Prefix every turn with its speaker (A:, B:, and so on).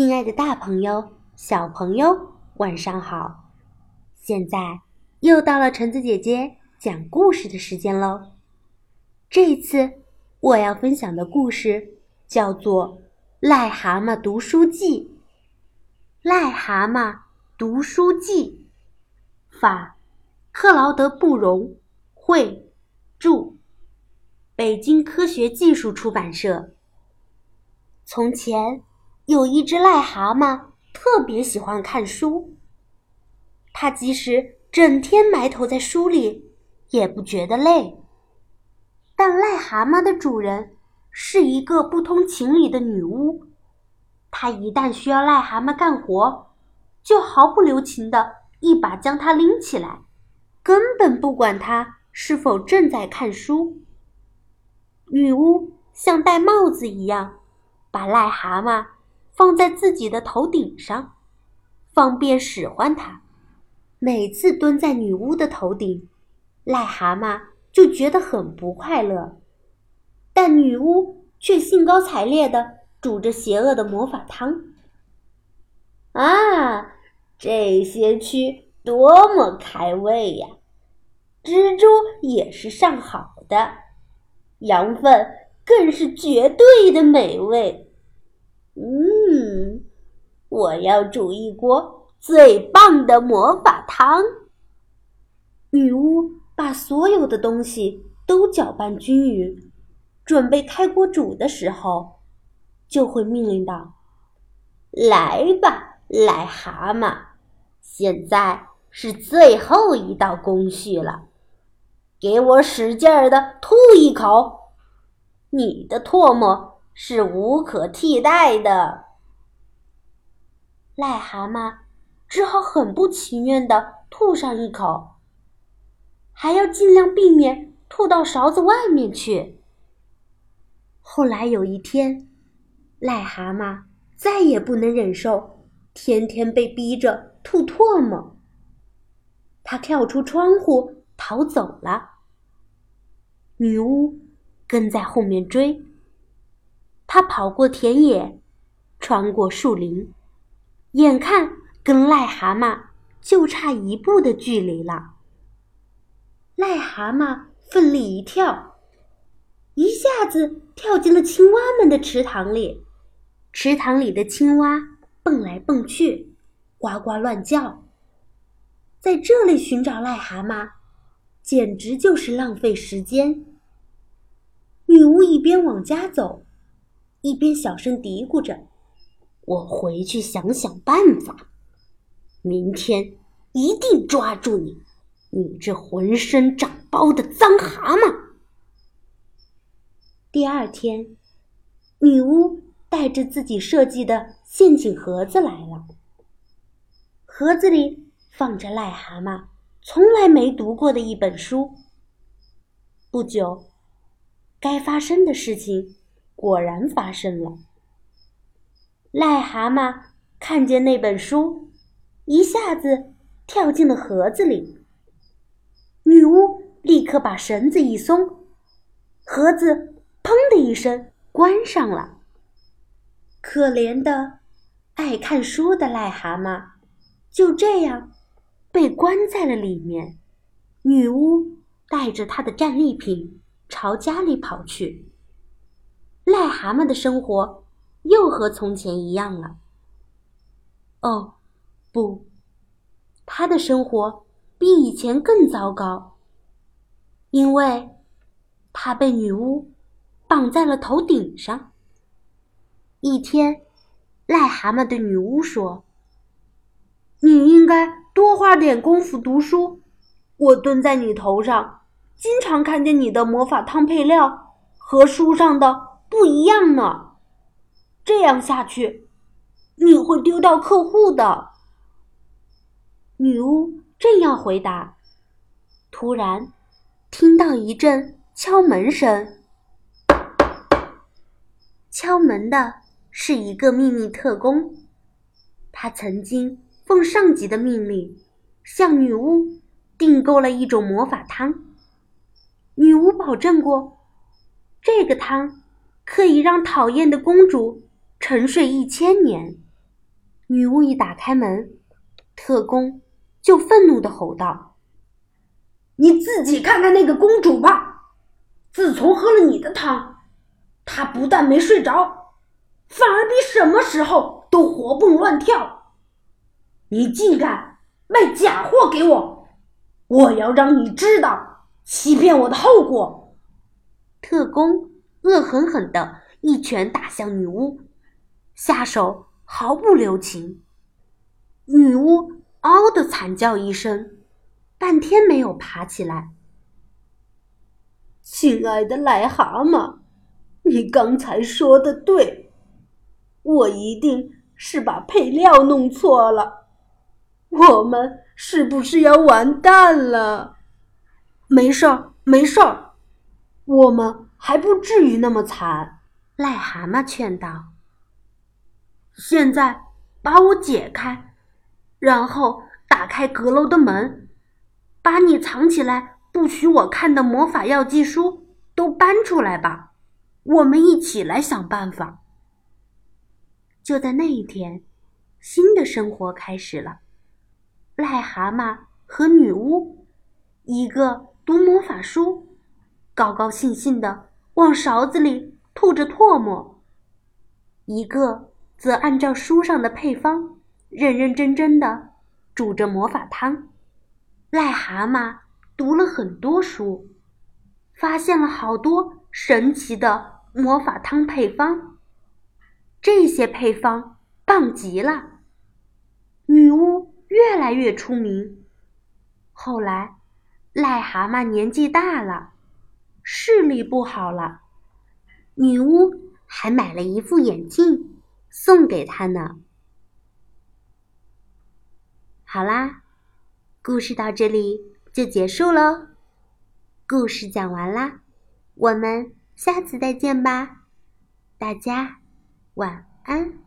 A: 亲爱的，大朋友、小朋友，晚上好！现在又到了橙子姐姐讲故事的时间喽。这一次我要分享的故事叫做《癞蛤蟆读书记》。癞蛤蟆读书记，法，克劳德·布容，绘，著，北京科学技术出版社。从前。有一只癞蛤蟆特别喜欢看书，它即使整天埋头在书里，也不觉得累。但癞蛤蟆的主人是一个不通情理的女巫，她一旦需要癞蛤蟆干活，就毫不留情的一把将它拎起来，根本不管它是否正在看书。女巫像戴帽子一样，把癞蛤蟆。放在自己的头顶上，方便使唤它。每次蹲在女巫的头顶，癞蛤蟆就觉得很不快乐。但女巫却兴高采烈地煮着邪恶的魔法汤。啊，这些蛆多么开胃呀！蜘蛛也是上好的，羊粪更是绝对的美味。嗯，我要煮一锅最棒的魔法汤。女巫把所有的东西都搅拌均匀，准备开锅煮的时候，就会命令道：“来吧，癞蛤蟆，现在是最后一道工序了，给我使劲儿的吐一口，你的唾沫。”是无可替代的。癞蛤蟆只好很不情愿地吐上一口，还要尽量避免吐到勺子外面去。后来有一天，癞蛤蟆再也不能忍受天天被逼着吐唾沫，它跳出窗户逃走了。女巫跟在后面追。他跑过田野，穿过树林，眼看跟癞蛤蟆就差一步的距离了。癞蛤蟆奋力一跳，一下子跳进了青蛙们的池塘里。池塘里的青蛙蹦来蹦去，呱呱乱叫。在这里寻找癞蛤蟆，简直就是浪费时间。女巫一边往家走。一边小声嘀咕着：“我回去想想办法，明天一定抓住你，你这浑身长包的脏蛤蟆。”第二天，女巫带着自己设计的陷阱盒子来了。盒子里放着癞蛤蟆从来没读过的一本书。不久，该发生的事情。果然发生了。癞蛤蟆看见那本书，一下子跳进了盒子里。女巫立刻把绳子一松，盒子“砰”的一声关上了。可怜的爱看书的癞蛤蟆就这样被关在了里面。女巫带着她的战利品朝家里跑去。癞蛤蟆的生活又和从前一样了。哦，不，他的生活比以前更糟糕，因为他被女巫绑在了头顶上。一天，癞蛤蟆对女巫说：“你应该多花点功夫读书。我蹲在你头上，经常看见你的魔法汤配料和书上的。”不一样呢，这样下去，你会丢掉客户的。女巫正要回答，突然听到一阵敲门声。敲门的是一个秘密特工，他曾经奉上级的命令向女巫订购了一种魔法汤。女巫保证过，这个汤。可以让讨厌的公主沉睡一千年。女巫一打开门，特工就愤怒的吼道：“
B: 你自己看看那个公主吧！自从喝了你的汤，她不但没睡着，反而比什么时候都活蹦乱跳。你竟敢卖假货给我！我要让你知道欺骗我的后果！”
A: 特工恶狠狠的一拳打向女巫，下手。毫不留情，女巫嗷的惨叫一声，半天没有爬起来。
B: 亲爱的癞蛤蟆，你刚才说的对，我一定是把配料弄错了。我们是不是要完蛋了？没事儿，没事儿，我们还不至于那么惨。
A: 癞蛤蟆劝道。现在把我解开，然后打开阁楼的门，把你藏起来不许我看的魔法药剂书都搬出来吧。我们一起来想办法。就在那一天，新的生活开始了。癞蛤蟆和女巫，一个读魔法书，高高兴兴的往勺子里吐着唾沫，一个。则按照书上的配方，认认真真的煮着魔法汤。癞蛤蟆读了很多书，发现了好多神奇的魔法汤配方。这些配方棒极了，女巫越来越出名。后来，癞蛤蟆年纪大了，视力不好了，女巫还买了一副眼镜。送给他呢。好啦，故事到这里就结束喽。故事讲完啦，我们下次再见吧。大家晚安。